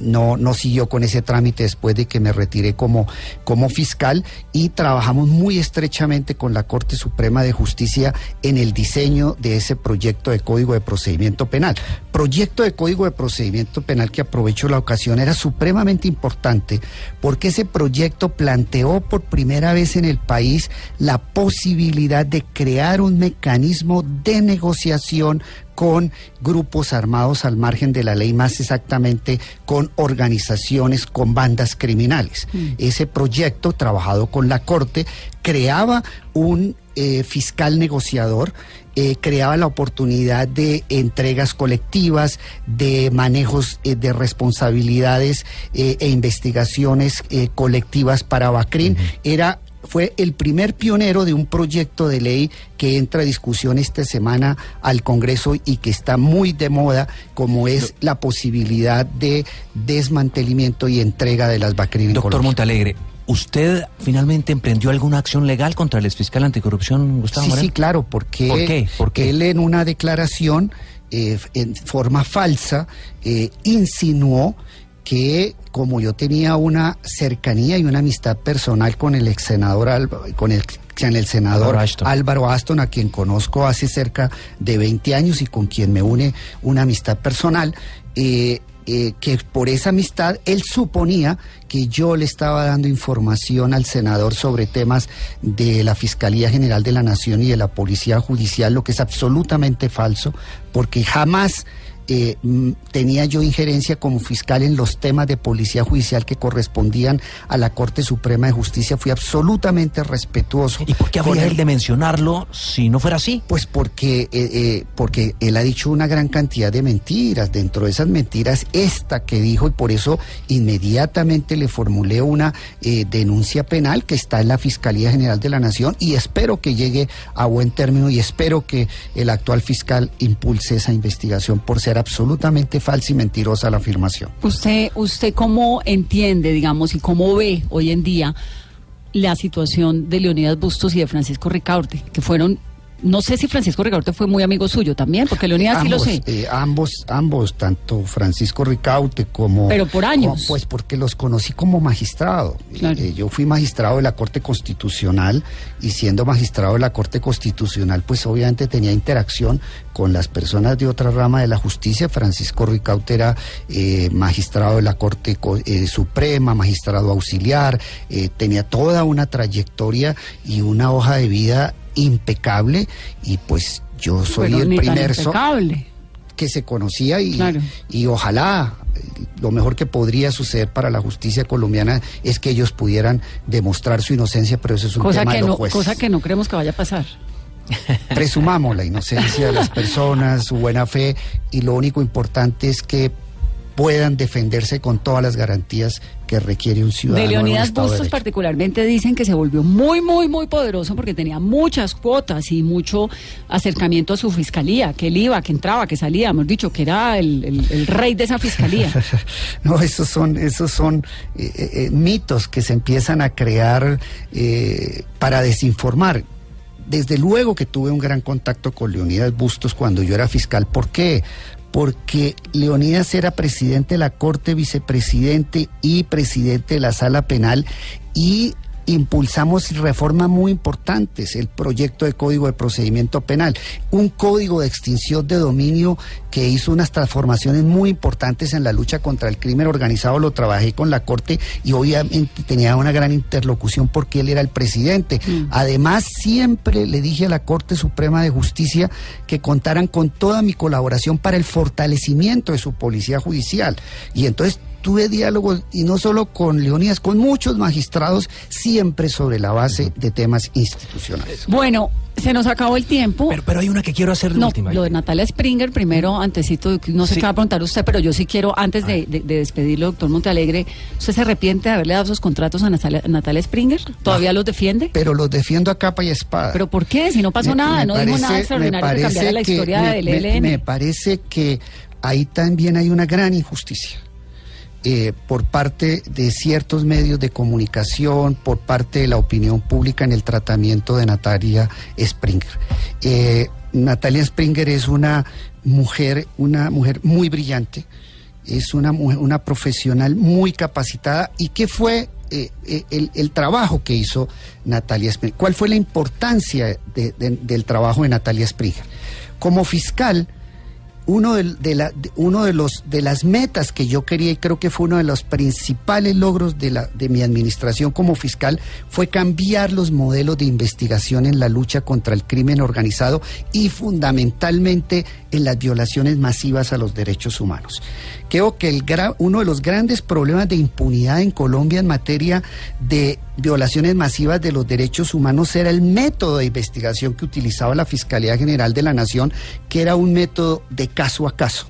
no, no siguió con ese trámite después de que me retiré como, como fiscal y trabajamos muy estrechamente con la Corte Suprema de Justicia en el diseño de ese proyecto de Código de Procedimiento Penal. Proyecto de Código de Procedimiento Penal que aprovecho la ocasión era supremamente importante porque ese proyecto planteó por primera vez en el país la posibilidad de crear un mecanismo de negociación con grupos armados al margen de la ley, más exactamente con organizaciones, con bandas criminales. Ese proyecto, trabajado con la Corte, creaba un eh, fiscal negociador, eh, creaba la oportunidad de entregas colectivas, de manejos eh, de responsabilidades eh, e investigaciones colectivas para Bacrin. Era fue el primer pionero de un proyecto de ley que entra a discusión esta semana al Congreso y que está muy de moda, como es la posibilidad de desmantelamiento y entrega de las Bacrin en Doctor Colombia. Montalegre, ¿usted finalmente emprendió alguna acción legal contra el exfiscal anticorrupción Gustavo Sí, Moreno? sí, claro, porque ¿Por qué? ¿Por qué? él en una declaración eh, en forma falsa eh, insinuó que como yo tenía una cercanía y una amistad personal con el ex senador con el, con el senador. Álvaro Aston, a quien conozco hace cerca de 20 años y con quien me une una amistad personal, eh, eh, que por esa amistad él suponía que yo le estaba dando información al senador sobre temas de la Fiscalía General de la Nación y de la Policía Judicial, lo que es absolutamente falso, porque jamás eh, tenía yo injerencia como fiscal en los temas de policía judicial que correspondían a la Corte Suprema de Justicia. Fui absolutamente respetuoso. ¿Y por qué habría él. él de mencionarlo si no fuera así? Pues porque, eh, eh, porque él ha dicho una gran cantidad de mentiras. Dentro de esas mentiras, esta que dijo, y por eso inmediatamente le formulé una eh, denuncia penal que está en la Fiscalía General de la Nación y espero que llegue a buen término y espero que el actual fiscal impulse esa investigación por ser absolutamente falsa y mentirosa la afirmación. ¿Usted, usted cómo entiende, digamos, y cómo ve hoy en día la situación de Leonidas Bustos y de Francisco Ricaurte, que fueron, no sé si Francisco Ricaurte fue muy amigo suyo también, porque Leonidas sí lo sé. eh, ambos, ambos, tanto Francisco Ricaute como... Pero por años. como- pues porque los conocí como magistrado. Claro. Eh, yo fui magistrado de la Corte Constitucional y siendo magistrado de la Corte Constitucional, pues obviamente tenía interacción con las personas de otra rama de la justicia. Francisco Ricaute era eh, magistrado de la Corte Co- eh, Suprema, magistrado auxiliar, tenía toda una trayectoria y una hoja de vida impecable y pues yo soy el primer... que se conocía y, Claro. y ojalá lo mejor que podría suceder para la justicia colombiana es que ellos pudieran demostrar su inocencia, pero eso es un Cosa tema que, de los no, jueces. cosa que no creemos que vaya a pasar. Presumamos la inocencia de las personas, su buena fe y lo único importante es que puedan defenderse con todas las garantías que requiere un ciudadano. De Leonidas de Bustos particularmente dicen que se volvió muy, muy, muy poderoso porque tenía muchas cuotas y mucho acercamiento a su fiscalía, que él iba, que entraba, que salía, hemos dicho que era el, el- el rey de esa fiscalía. *laughs* No, esos son, esos son eh, eh, eh, mitos que se empiezan a crear eh, para desinformar. Desde luego que tuve un gran contacto con Leonidas Bustos cuando yo era fiscal. ¿Por qué? Porque Leonidas era presidente de la Corte, vicepresidente y presidente de la Sala Penal y impulsamos reformas muy importantes, el proyecto de Código de Procedimiento Penal, un código de extinción de dominio que hizo unas transformaciones muy importantes en la lucha contra el crimen organizado, lo trabajé con la Corte y obviamente tenía una gran interlocución porque él era el presidente. Además, siempre le dije a la Corte Suprema de Justicia que contaran con toda mi colaboración para el fortalecimiento de su policía judicial. Y entonces tuve diálogos y no solo con Leonidas, con muchos magistrados, siempre sobre la base de temas institucionales. Bueno, se nos acabó el tiempo. Pero, pero hay una que quiero hacer de no, última. lo de Natalia Springer, primero, antesito, no sé Sí. qué va a preguntar usted, pero yo sí quiero, antes de, de- de despedirlo, doctor Montealegre, ¿usted se arrepiente de haberle dado esos contratos a Natalia, Natalia Springer? ¿Todavía los defiende? Pero los defiendo a capa y espada. ¿Pero por qué? Si no pasó Me- nada, me no dijo nada parece- extraordinario que cambiara la parece que- historia me- del me- ELN. Me parece que ahí también hay una gran injusticia. Eh, por parte de ciertos medios de comunicación, por parte de la opinión pública en el tratamiento de Natalia Springer. Eh, Natalia Springer es una mujer, una mujer muy brillante, es una mujer, una profesional muy capacitada y que fue eh, el, trabajo que hizo Natalia Springer. ¿Cuál fue la importancia de- de- del trabajo de Natalia Springer? Como fiscal, uno, de, los, de las metas que yo quería y creo que fue uno de los principales logros de, la, de mi administración como fiscal fue cambiar los modelos de investigación en la lucha contra el crimen organizado y fundamentalmente en las violaciones masivas a los derechos humanos. Creo que el uno de los grandes problemas de impunidad en Colombia en materia de violaciones masivas de los derechos humanos era el método de investigación que utilizaba la Fiscalía General de la Nación, que era un método de caso a caso.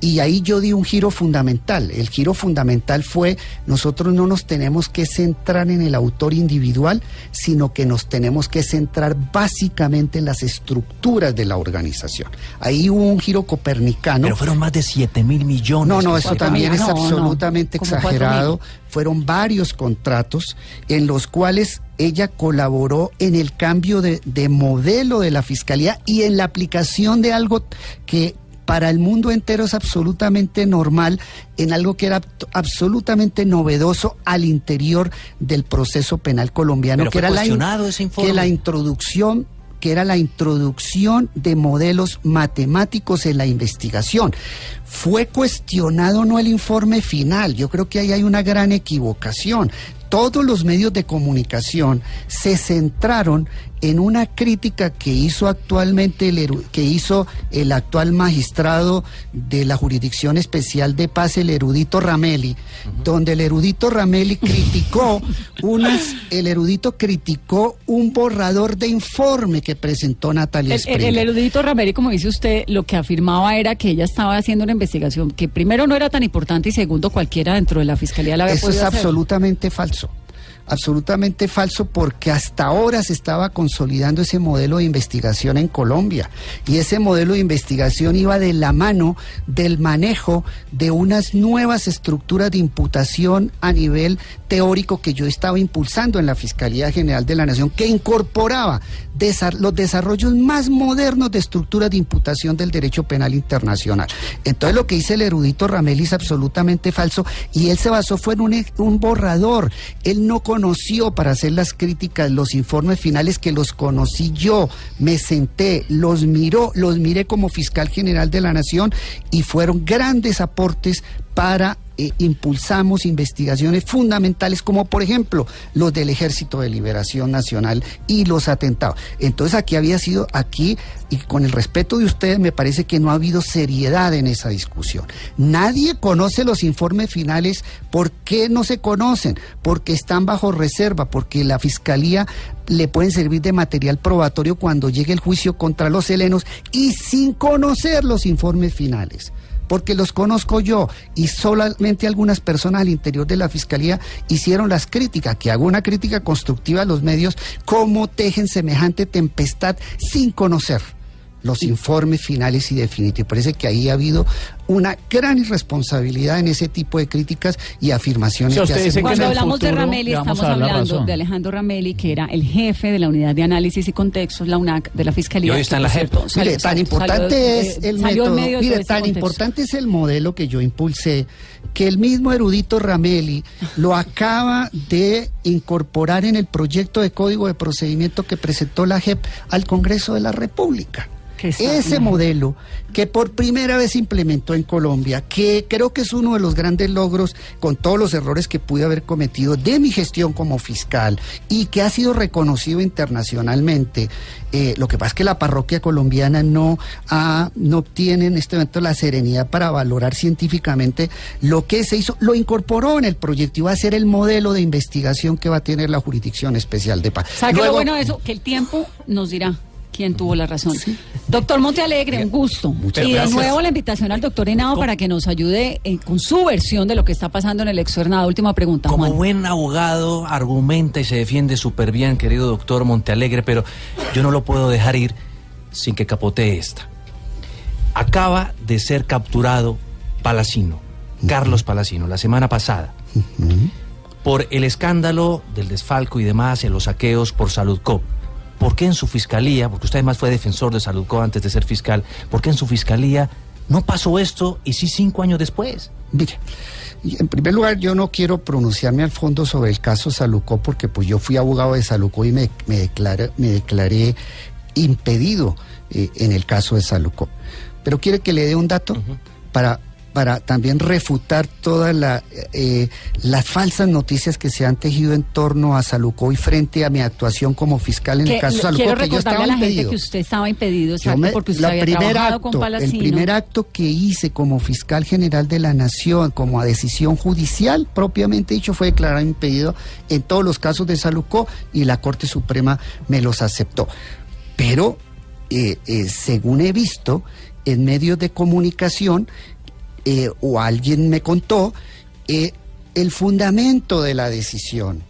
Y ahí yo di un giro fundamental. El giro fundamental fue, nosotros no nos tenemos que centrar en el autor individual, sino que nos tenemos que centrar básicamente en las estructuras de la organización. Ahí hubo un giro copernicano. Pero fueron más de 7 mil millones. No, no, eso también es no, absolutamente exagerado. Fueron varios contratos en los cuales ella colaboró en el cambio de, de modelo de la fiscalía y en la aplicación de algo que para el mundo entero es absolutamente normal, en algo que era absolutamente novedoso al interior del proceso penal colombiano, Pero que era la ese informe. que la introducción que era la introducción de modelos matemáticos en la investigación. Fue cuestionado no el informe final, yo creo que ahí hay una gran equivocación. Todos los medios de comunicación se centraron en una crítica que hizo actualmente el, que hizo el actual magistrado de la Jurisdicción Especial de Paz, el erudito Ramelli, donde el erudito Ramelli criticó *laughs* unas, el erudito criticó un borrador de informe que presentó Natalia El, el- Springer. el erudito Rameri, como dice usted, lo que afirmaba era que ella estaba haciendo una investigación que primero no era tan importante y segundo cualquiera dentro de la fiscalía la había Eso es hacer. absolutamente falso. Absolutamente falso porque hasta ahora se estaba consolidando ese modelo de investigación en Colombia y ese modelo de investigación iba de la mano del manejo de unas nuevas estructuras de imputación a nivel teórico que yo estaba impulsando en la Fiscalía General de la Nación que incorporaba los desarrollos más modernos de estructuras de imputación del derecho penal internacional. Entonces lo que dice el erudito Rameli es absolutamente falso y él se basó fue en un, e- un borrador. Él no conoció para hacer las críticas los informes finales que los conocí yo. Me senté, los miró, los miré como fiscal general de la Nación y fueron grandes aportes para eh, impulsamos investigaciones fundamentales como por ejemplo los del Ejército de Liberación Nacional y los atentados. Entonces aquí había sido aquí y con el respeto de ustedes me parece que no ha habido seriedad en esa discusión. Nadie conoce los informes finales. ¿Por qué no se conocen? Porque están bajo reserva, porque la Fiscalía le pueden servir de material probatorio cuando llegue el juicio contra los helenos y sin conocer los informes finales porque los conozco yo y solamente algunas personas al interior de la fiscalía hicieron las críticas, que hago una crítica constructiva a los medios, cómo tejen semejante tempestad sin conocer los informes finales y definitivos. Parece que ahí ha habido una gran irresponsabilidad en ese tipo de críticas y afirmaciones O sea, que hacen Cuando hablamos de futuro Ramelli, estamos hablando de Alejandro Ramelli, que era el jefe de la unidad de análisis y contextos, la UNAC, de la Fiscalía. Y hoy está en la JEP. Mire, tan importante salió, es eh, el método. Mire, tan contexto. importante es el modelo que yo impulsé que el mismo erudito Ramelli lo acaba de incorporar en el proyecto de código de procedimiento que presentó la JEP al Congreso de la República. Que Ese modelo que por primera vez se implementó en Colombia, que creo que es uno de los grandes logros con todos los errores que pude haber cometido de mi gestión como fiscal y que ha sido reconocido internacionalmente. Eh, lo que pasa es que la parroquia colombiana no, ha- no tiene en este momento la serenidad para valorar científicamente lo que se hizo. Lo incorporó en el proyecto y va a ser el modelo de investigación que va a tener la Jurisdicción Especial de Paz. ¿Sabe qué es lo Luego- bueno de eso? Que el tiempo nos dirá quién tuvo la razón. Doctor Montealegre, un gusto. Muchas y de gracias. nuevo la invitación al doctor Henao para que nos ayude eh, con su versión de lo que está pasando en el externado. Última pregunta, Como Juan. buen abogado, argumenta y se defiende súper bien, querido doctor Montealegre, pero yo no lo puedo dejar ir sin que capotee esta. Acaba de ser capturado Palacino, Carlos Palacino, la semana pasada, por el escándalo del desfalco y demás, en los saqueos por Saludcop. ¿Por qué en su fiscalía, porque usted además fue defensor de Saludcop antes de ser fiscal, por qué en su fiscalía no pasó esto y sí cinco años después? Mire, en primer lugar, yo no quiero pronunciarme al fondo sobre el caso Salucó porque pues yo fui abogado de Salucó y me, me, declaré, me declaré impedido eh, en el caso de Salucó. Pero quiere que le dé un dato para, para también refutar todas la, eh, las falsas noticias que se han tejido en torno a Salucó y frente a mi actuación como fiscal en Que el caso Salucó, quiero que yo estaba a la gente impedido. que usted estaba impedido, me- porque usted había trabajado acto, con Palacino. El primer acto que hice como fiscal general de la Nación, como a decisión judicial, propiamente dicho, fue declarar impedido en todos los casos de Salucó y la Corte Suprema me los aceptó. Pero, eh, eh, según he visto en medios de comunicación, eh, o alguien me contó, eh, el fundamento de la decisión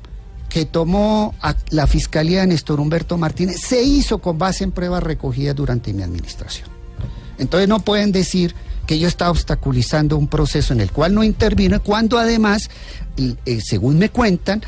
que tomó la Fiscalía de Néstor Humberto Martínez se hizo con base en pruebas recogidas durante mi administración. Entonces no pueden decir que yo estaba obstaculizando un proceso en el cual no intervino, cuando además, eh, según me cuentan,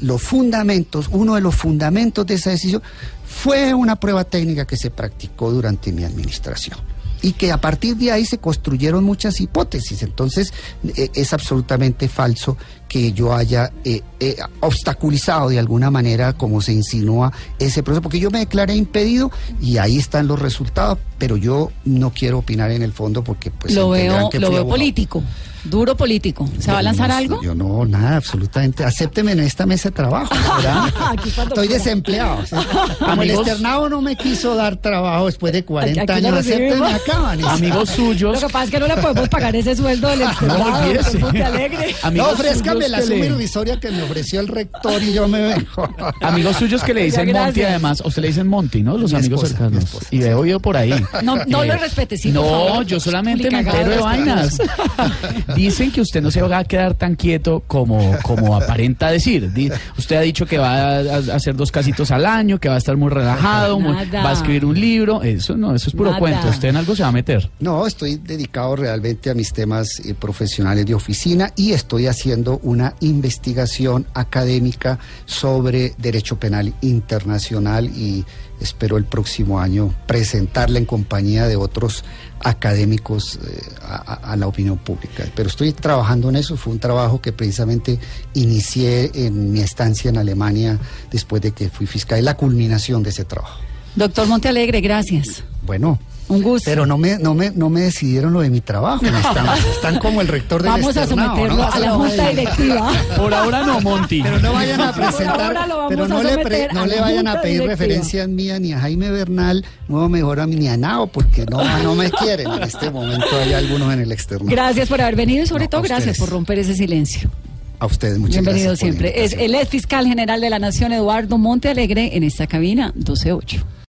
los fundamentos, uno de los fundamentos de esa decisión fue una prueba técnica que se practicó durante mi administración. Y que a partir de ahí se construyeron muchas hipótesis. Entonces, eh, es absolutamente falso que yo haya eh, eh, obstaculizado de alguna manera, como se insinúa, ese proceso, porque yo me declaré impedido y ahí están los resultados, pero yo no quiero opinar en el fondo porque pues lo veo, que lo veo abogado. político, duro político. ¿Se va a Yo lanzar no- algo? Yo no, nada, absolutamente. Acépteme en esta mesa de trabajo. *laughs* Estoy desempleado. ¿sí? Como el externado no me quiso dar trabajo después de 40 Aquí lo años, acépteme acá, Vanessa. Amigos Lo suyos, que pasa es que no le podemos pagar ese sueldo del externado, olvídese. doctor Montealegre. *laughs* No, amigos ofrézcame la suma le- irrisoria que me ofreció el rector y yo me vengo. *laughs* Amigos suyos que le dicen Monty, además, a usted le dicen Monty, ¿no? Los Mi amigos esposa, cercanos. esposa, y he oído por ahí. No, no Eh, lo respete, sí, No, favor. yo solamente me entero de de vainas. Dicen que usted no se va a quedar tan quieto como, como aparenta decir. Usted ha dicho que va a, a hacer dos casitos al año, que va a estar muy relajado, muy- va a escribir un libro. Eso no, eso es puro Nada. cuento. Usted en algo se va a meter. No, estoy dedicado realmente a mis temas eh, profesionales de oficina y estoy haciendo una investigación académica sobre derecho penal internacional y espero el próximo año presentarla en compañía de otros académicos eh, a, la opinión pública. Pero estoy trabajando en eso, fue un trabajo que precisamente inicié en mi estancia en Alemania después de que fui fiscal, la culminación de ese trabajo. Doctor Montealegre, gracias. Bueno, Un gusto. pero no me, no me, no me decidieron lo de mi trabajo. Están, están como el rector del Vamos a someterlo ¿no? a la junta directiva. Por ahora no, Monty. Pero no vayan a Por ahora presentar, lo vamos pero no a le, pre- no le vayan a pedir directiva. referencias mías ni a Jaime Bernal, no mejor a mí ni a Nao, porque no, no me quieren. En este momento hay algunos en el externo. Gracias por haber venido y sobre No, todo gracias ustedes. por romper ese silencio. A ustedes muchas Bienvenido gracias. la siempre. Es el ex fiscal general de la Nación, Eduardo Montealegre, en esta cabina 128.